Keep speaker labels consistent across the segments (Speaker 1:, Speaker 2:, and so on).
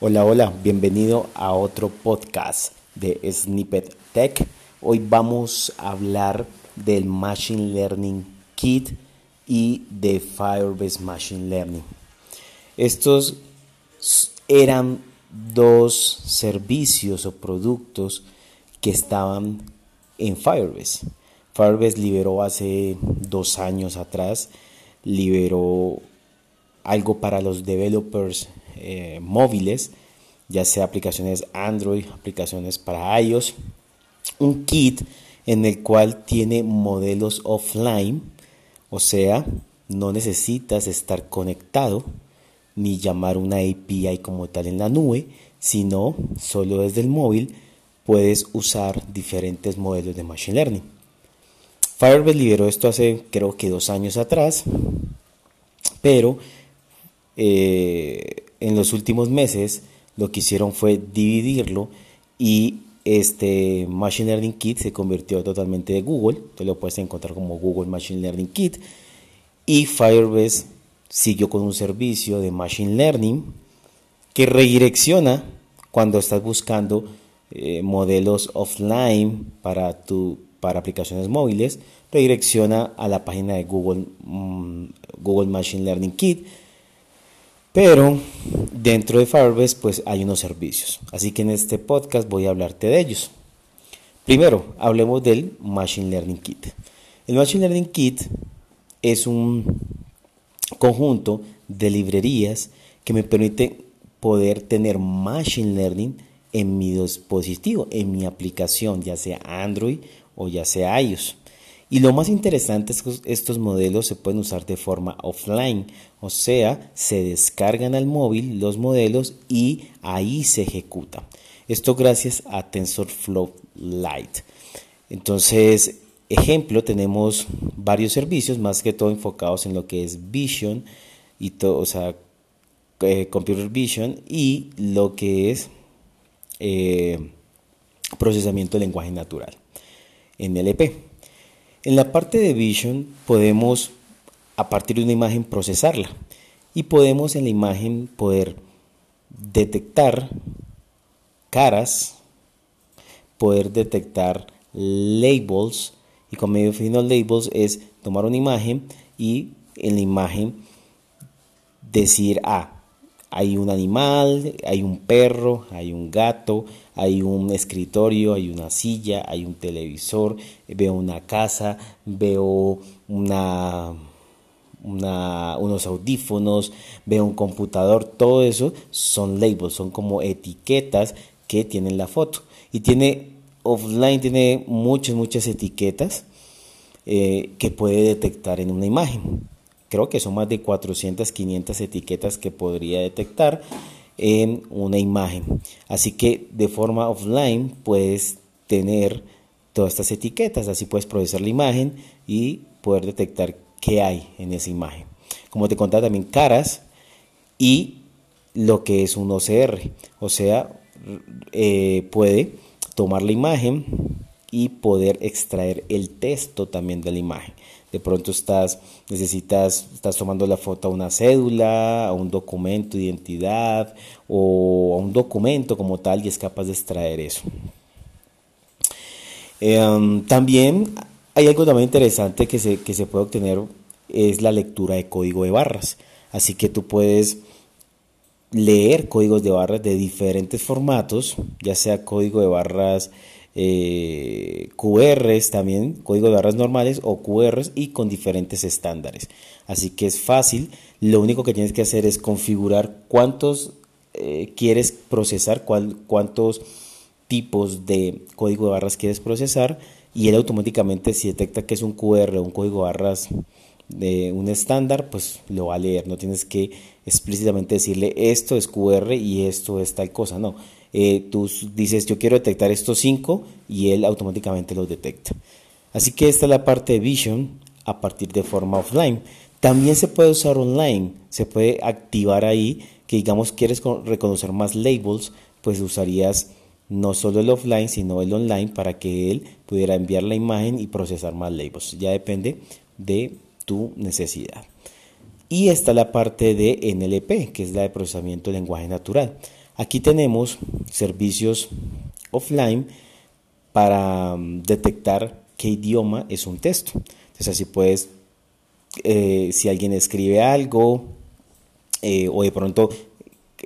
Speaker 1: Hola, hola, bienvenido a otro podcast de Snippet Tech. Hoy vamos a hablar del Machine Learning Kit y de Firebase Machine Learning. Estos eran dos servicios o productos que estaban en Firebase. Firebase liberó hace dos años atrás, liberó algo para los developers eh, móviles, ya sea aplicaciones Android, aplicaciones para iOS, un kit en el cual tiene modelos offline, o sea, no necesitas estar conectado ni llamar una API como tal en la nube, sino solo desde el móvil puedes usar diferentes modelos de Machine Learning. Firebase liberó esto hace creo que dos años atrás, pero eh, en los últimos meses lo que hicieron fue dividirlo y este Machine Learning Kit se convirtió totalmente de Google, te lo puedes encontrar como Google Machine Learning Kit. Y Firebase siguió con un servicio de Machine Learning que redirecciona cuando estás buscando eh, modelos offline para, tu, para aplicaciones móviles, redirecciona a la página de Google, mm, Google Machine Learning Kit pero dentro de Firebase pues hay unos servicios. Así que en este podcast voy a hablarte de ellos. Primero, hablemos del Machine Learning Kit. El Machine Learning Kit es un conjunto de librerías que me permite poder tener Machine Learning en mi dispositivo, en mi aplicación, ya sea Android o ya sea iOS. Y lo más interesante es que estos modelos se pueden usar de forma offline, o sea, se descargan al móvil los modelos y ahí se ejecuta. Esto gracias a TensorFlow Lite. Entonces, ejemplo, tenemos varios servicios, más que todo enfocados en lo que es Vision y todo, o sea, eh, Computer Vision y lo que es eh, procesamiento de lenguaje natural, NLP. En la parte de Vision podemos, a partir de una imagen, procesarla. Y podemos en la imagen poder detectar caras, poder detectar labels. Y con medio defino labels es tomar una imagen y en la imagen decir, ah, hay un animal, hay un perro, hay un gato, hay un escritorio, hay una silla, hay un televisor, veo una casa, veo una, unos audífonos, veo un computador, todo eso son labels, son como etiquetas que tienen la foto. Y tiene offline, tiene muchas, muchas etiquetas eh, que puede detectar en una imagen creo que son más de 400, 500 etiquetas que podría detectar en una imagen. Así que de forma offline puedes tener todas estas etiquetas, así puedes procesar la imagen y poder detectar qué hay en esa imagen. Como te contaba también caras y lo que es un OCR, o sea, eh, puede tomar la imagen y poder extraer el texto también de la imagen de pronto estás, necesitas, estás tomando la foto a una cédula, a un documento de identidad o a un documento como tal y es capaz de extraer eso. Em, también hay algo también interesante que se, que se puede obtener, es la lectura de código de barras. Así que tú puedes leer códigos de barras de diferentes formatos, ya sea código de barras eh, QRs también, código de barras normales o QRs y con diferentes estándares. Así que es fácil, lo único que tienes que hacer es configurar cuántos eh, quieres procesar, cuántos tipos de código de barras quieres procesar y él automáticamente si detecta que es un QR o un código de barras de un estándar, pues lo va a leer. No tienes que explícitamente decirle esto es QR y esto es tal cosa. No, eh, tú dices yo quiero detectar estos cinco y él automáticamente los detecta. Así que esta es la parte de Vision a partir de forma offline. También se puede usar online, se puede activar ahí que digamos quieres reconocer más labels, pues usarías no solo el offline, sino el online para que él pudiera enviar la imagen y procesar más labels. Ya depende de tu necesidad. Y está la parte de NLP, que es la de procesamiento de lenguaje natural. Aquí tenemos servicios offline para mm, detectar qué idioma es un texto. Entonces así puedes, eh, si alguien escribe algo eh, o de pronto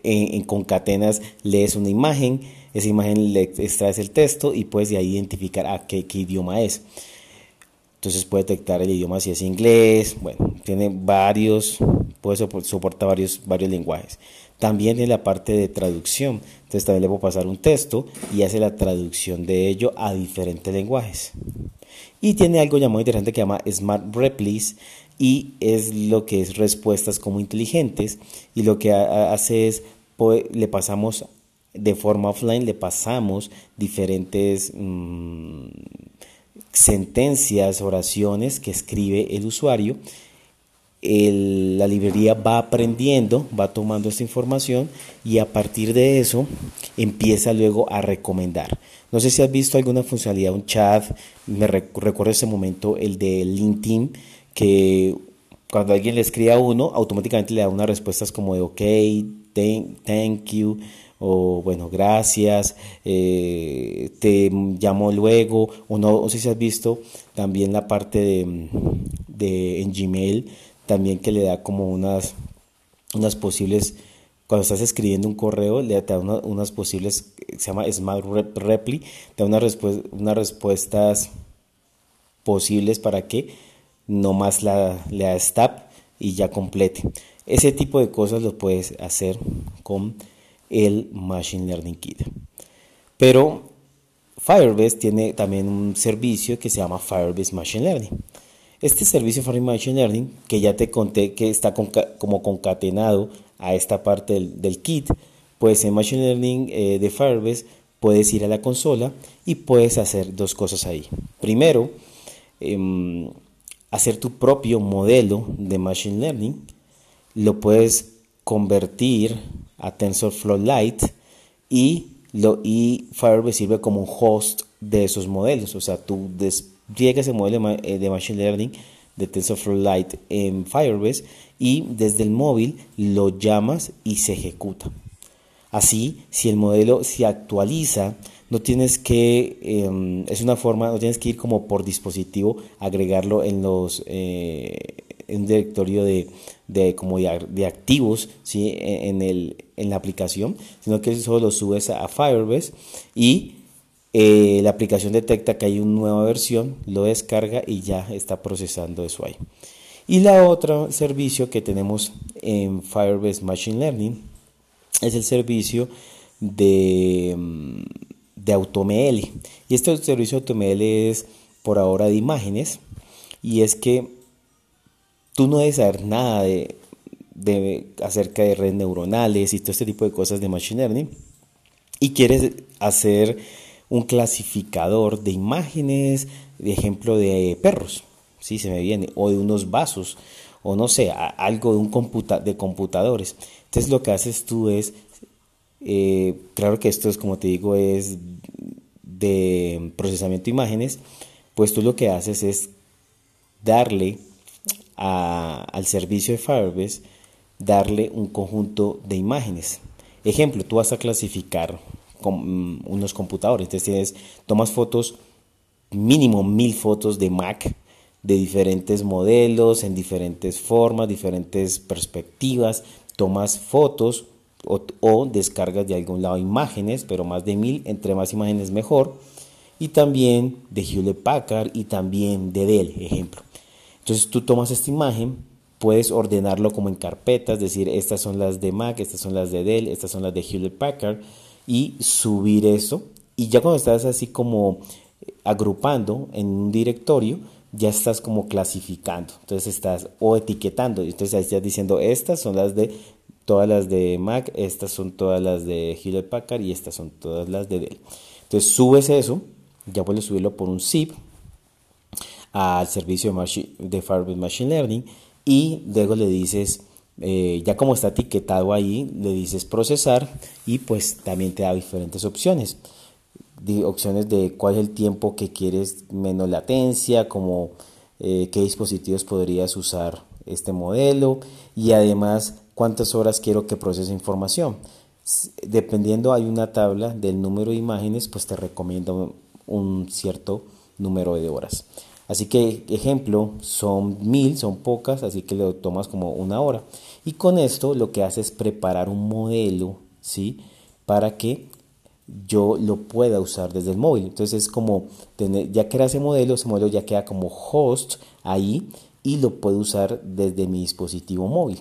Speaker 1: en, concatenas lees una imagen, esa imagen le extraes el texto y puedes de ahí identificar a qué, qué idioma es. Entonces puede detectar el idioma si es inglés, bueno, tiene varios, puede soportar varios, varios lenguajes. También tiene la parte de traducción, entonces también le puedo pasar un texto y hace la traducción de ello a diferentes lenguajes. Y tiene algo llamado interesante que llama Smart Replies y es lo que es respuestas como inteligentes y lo que hace es le pasamos de forma offline le pasamos diferentes mm, sentencias, oraciones que escribe el usuario. La librería va aprendiendo, va tomando esta información y a partir de eso empieza luego a recomendar. No sé si has visto alguna funcionalidad, un chat, me recuerdo ese momento el de LinkedIn, que cuando alguien le escribe a uno, automáticamente le da unas respuestas como de ok, thank you, o bueno, gracias, eh, te llamo luego, o no, sé si has visto también la parte de, en Gmail, también que le da como unas, unas posibles, cuando estás escribiendo un correo, le da unas posibles, se llama Smart Reply, te da unas, respuestas posibles para que no más la, le da stop y ya complete. Ese tipo de cosas lo puedes hacer con el Machine Learning Kit. Pero Firebase tiene también un servicio que se llama Firebase Machine Learning. Este servicio Firebase Machine Learning, que ya te conté que está como concatenado a esta parte del, kit, pues en Machine Learning eh, de Firebase puedes ir a la consola y puedes hacer dos cosas ahí. Primero, em, hacer tu propio modelo de Machine Learning. Lo puedes convertir a TensorFlow Lite y, y Firebase sirve como un host de esos modelos. O sea, tú despliegas el modelo de eh, Machine Learning de TensorFlow Lite en Firebase y desde el móvil lo llamas y se ejecuta. Así, si el modelo se actualiza, no tienes que, em, es una forma, no tienes que ir como por dispositivo, agregarlo en los, eh, en un directorio de, de, como de, activos ¿sí? E, en, el, en la aplicación, sino que solo lo subes a Firebase y eh, la aplicación detecta que hay una nueva versión, lo descarga y ya está procesando eso ahí. Y la otra servicio que tenemos en Firebase Machine Learning es el servicio de, mm, de AutoML. Y este servicio de AutoML es por ahora de imágenes y es que tú no debes saber nada de, acerca de redes neuronales y todo este tipo de cosas de Machine Learning y quieres hacer un clasificador de imágenes, de ejemplo de perros, si se me viene, o de unos vasos, o no sé, algo de, un computa de computadores. Entonces lo que haces tú es, eh, claro que esto es como te digo, es de procesamiento de imágenes, pues tú lo que haces es darle al servicio de Firebase darle un conjunto de imágenes. Ejemplo, tú vas a clasificar mm, unos computadores, entonces tienes, tomas fotos, mínimo mil fotos de Mac de diferentes modelos, en diferentes formas, diferentes perspectivas, tomas fotos o descargas de algún lado imágenes, pero más de mil, entre más imágenes mejor, y también de Hewlett Packard y también de Dell, ejemplo. Entonces tú tomas esta imagen, puedes ordenarlo como en carpetas, decir estas son las de Mac, estas son las de Dell, estas son las de Hewlett Packard y subir eso. Y ya cuando estás así como agrupando en un directorio, ya estás como clasificando. Entonces estás o etiquetando. Entonces ahí estás diciendo estas son las de todas las de Mac, estas son todas las de Hewlett Packard y estas son todas las de Dell. Entonces subes eso, ya puedes subirlo por un zip al servicio de, Firebase Machine Learning y luego le dices, eh, ya como está etiquetado ahí, le dices procesar y pues también te da diferentes opciones. opciones de cuál es el tiempo que quieres menos latencia, como eh, qué dispositivos podrías usar este modelo y además cuántas horas quiero que procese información. dependiendo hay una tabla del número de imágenes, pues te recomiendo un cierto número de horas. Así que, ejemplo, son mil, son pocas, así que lo tomas como una hora. Y con esto lo que hace es preparar un modelo, ¿sí? Para que yo lo pueda usar desde el móvil. Entonces es como, tener, ya crea ese modelo, ese modelo ya queda como host ahí y lo puedo usar desde mi dispositivo móvil.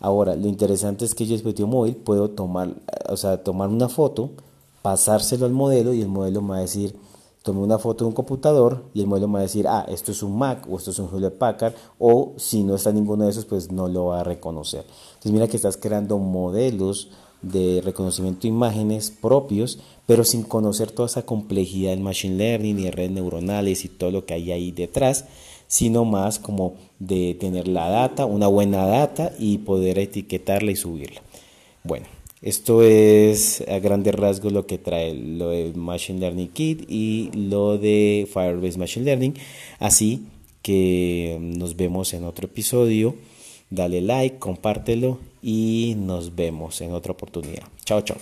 Speaker 1: Ahora, lo interesante es que yo dispositivo móvil puedo tomar, o sea, tomar una foto, pasárselo al modelo y el modelo me va a decir, tomé una foto de un computador y el modelo me va a decir, ah, esto es un Mac o esto es un Hewlett Packard, o si no está ninguno de esos, pues no lo va a reconocer. Entonces mira que estás creando modelos de reconocimiento de imágenes propios, pero sin conocer toda esa complejidad del machine learning y redes neuronales y todo lo que hay ahí detrás, sino más como de tener la data, una buena data y poder etiquetarla y subirla. Bueno, esto es a grandes rasgos lo que trae lo de Machine Learning Kit y lo de Firebase Machine Learning. Así que nos vemos en otro episodio. Dale like, compártelo y nos vemos en otra oportunidad. Chao, chao.